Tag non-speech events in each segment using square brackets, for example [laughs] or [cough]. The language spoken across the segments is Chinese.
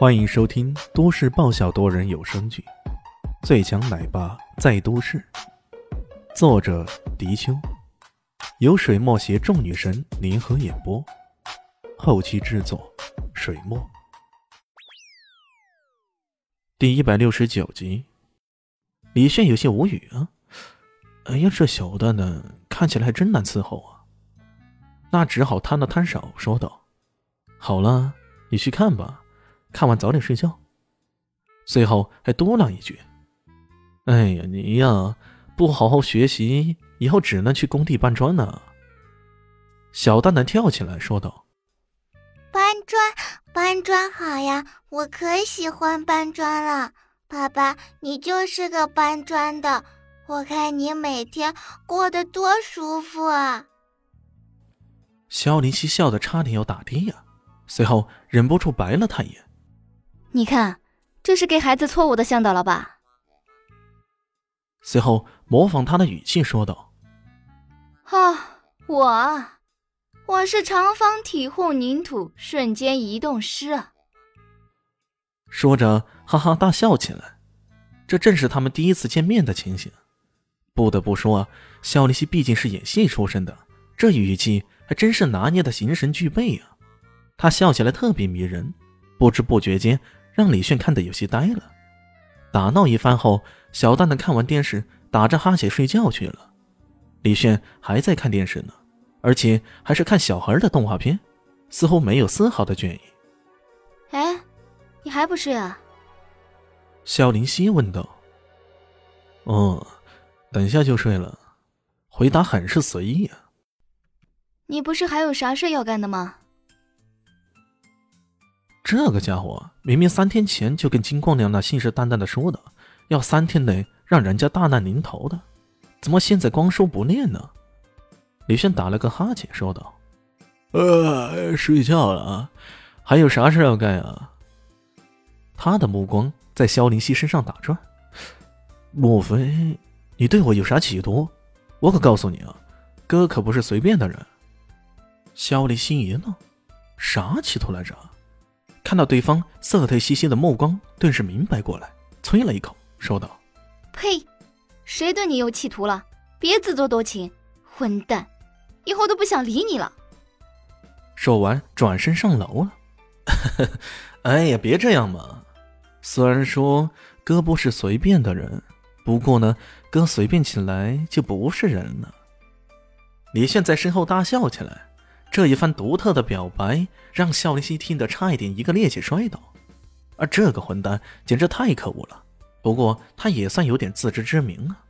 欢迎收听都市爆笑多人有声剧《最强奶爸在都市》，作者：迪秋，由水墨携众女神联合演播，后期制作：水墨。第一百六十九集，李炫有些无语啊！哎呀，这小蛋蛋看起来还真难伺候啊！那只好摊了摊手，说道：“好了，你去看吧。”看完早点睡觉。最后还嘟囔一句：“哎呀，你呀，不好好学习，以后只能去工地搬砖呢。”小蛋蛋跳起来说道：“搬砖，搬砖好呀，我可喜欢搬砖了。爸爸，你就是个搬砖的，我看你每天过得多舒服啊。”肖林希笑得差点要打爹呀，随后忍不住白了他一眼。你看，这是给孩子错误的向导了吧？随后模仿他的语气说道：“啊，我，我是长方体混凝土瞬间移动师啊！”说着哈哈大笑起来。这正是他们第一次见面的情形。不得不说啊，肖立希毕竟是演戏出身的，这语气还真是拿捏的形神俱备啊！他笑起来特别迷人，不知不觉间。让李炫看得有些呆了。打闹一番后，小蛋蛋看完电视，打着哈欠睡觉去了。李炫还在看电视呢，而且还是看小孩的动画片，似乎没有丝毫的倦意。哎，你还不睡啊？肖林希问道。哦，等下就睡了。回答很是随意啊。你不是还有啥事要干的吗？这个家伙明明三天前就跟金光亮那信誓旦旦的说的，要三天内让人家大难临头的，怎么现在光说不练呢？李炫打了个哈欠，说道：“呃，睡觉了啊，还有啥事要干啊？”他的目光在萧林希身上打转，莫非你对我有啥企图？我可告诉你啊，哥可不是随便的人。萧林希一愣，啥企图来着？看到对方色退兮兮的目光，顿时明白过来，啐了一口，说道：“呸！谁对你有企图了？别自作多情，混蛋！以后都不想理你了。”说完，转身上楼了。[laughs] 哎呀，别这样嘛！虽然说哥不是随便的人，不过呢，哥随便起来就不是人了。李炫在身后大笑起来。这一番独特的表白，让肖林希听得差一点一个趔趄摔倒。而这个混蛋简直太可恶了。不过他也算有点自知之明啊，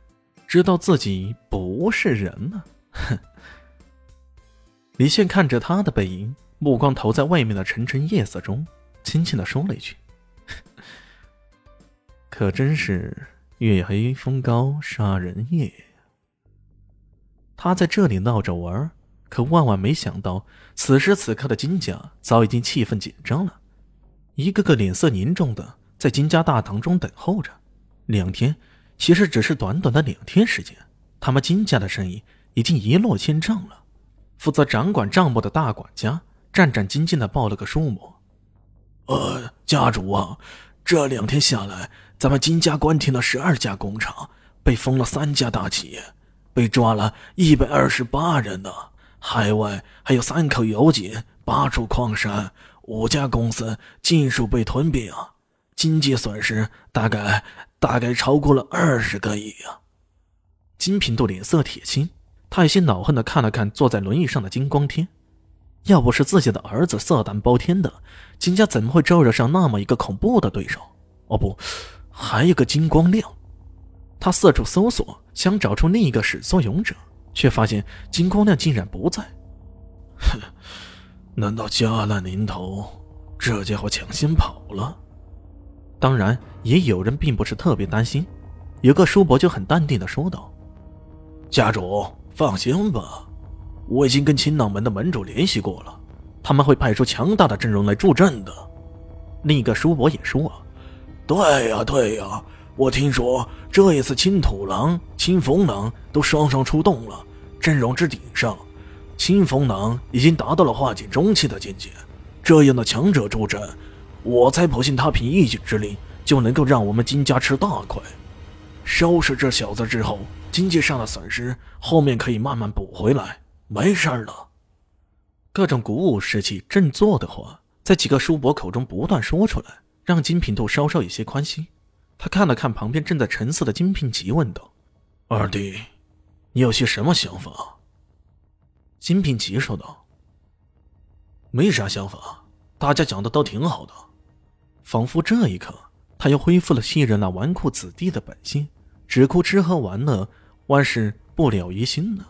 知道自己不是人呢。哼！[laughs] 李现看着他的背影，目光投在外面的沉沉夜色中，轻轻的说了一句：“ [laughs] 可真是月黑风高杀人夜。”他在这里闹着玩可万万没想到，此时此刻的金家早已经气氛紧张了，一个个脸色凝重的在金家大堂中等候着。两天，其实只是短短的两天时间，他们金家的生意已经一落千丈了。负责掌管账目的大管家战战兢兢的报了个数目：“呃，家主啊，这两天下来，咱们金家关停了十二家工厂，被封了三家大企业，被抓了一百二十八人呢。”海外还有三口油井、八处矿山、五家公司尽数被吞并啊！经济损失大概大概超过了二十个亿啊！金平度脸色铁青，他有些恼恨的看了看坐在轮椅上的金光天，要不是自己的儿子色胆包天的，金家怎么会招惹上那么一个恐怖的对手？哦不，还有个金光亮！他四处搜索，想找出另一个始作俑者。却发现金光亮竟然不在。哼，难道家难临头，这家伙抢先跑了？当然，也有人并不是特别担心。有个叔伯就很淡定的说道：“家主放心吧，我已经跟青囊门的门主联系过了，他们会派出强大的阵容来助阵的。”另一个叔伯也说：“对呀，对呀。”我听说这一次青土狼、青风狼都双双出动了，阵容之鼎盛，青风狼已经达到了化境中期的境界。这样的强者助阵，我才不信他凭一己之力就能够让我们金家吃大亏。收拾这小子之后，经济上的损失后面可以慢慢补回来，没事儿了。各种鼓舞士气、振作的话，在几个叔伯口中不断说出来，让金品度稍稍有些宽心。他看了看旁边正在沉思的金平吉，问道：“二弟，你有些什么想法？”金平吉说道：“没啥想法，大家讲的都挺好的。”仿佛这一刻，他又恢复了昔日那纨绔子弟的本性，只顾吃喝玩乐，万事不了于心呢。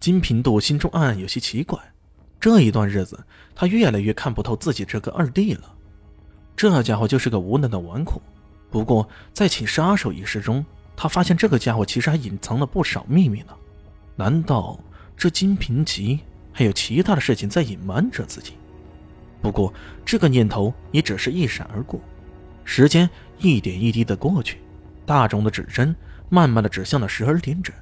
金平度心中暗暗有些奇怪，这一段日子，他越来越看不透自己这个二弟了。这家伙就是个无能的纨绔。不过，在请杀手一事中，他发现这个家伙其实还隐藏了不少秘密呢。难道这金平吉还有其他的事情在隐瞒着自己？不过，这个念头也只是一闪而过。时间一点一滴的过去，大钟的指针慢慢的指向了十二点整。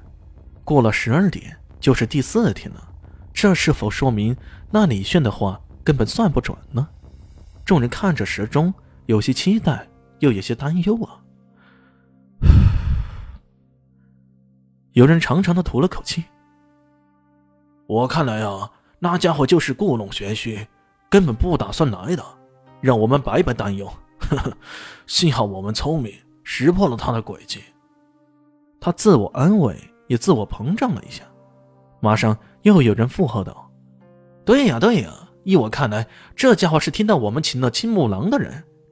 过了十二点，就是第四天了。这是否说明那李炫的话根本算不准呢？众人看着时钟，有些期待。又有些担忧啊！[sighs] 有人长长的吐了口气。我看来啊，那家伙就是故弄玄虚，根本不打算来的，让我们白白担忧。呵呵，幸好我们聪明，识破了他的诡计。他自我安慰，也自我膨胀了一下。马上又有人附和道：“对呀，对呀，依我看来，这家伙是听到我们请了青木狼的人。”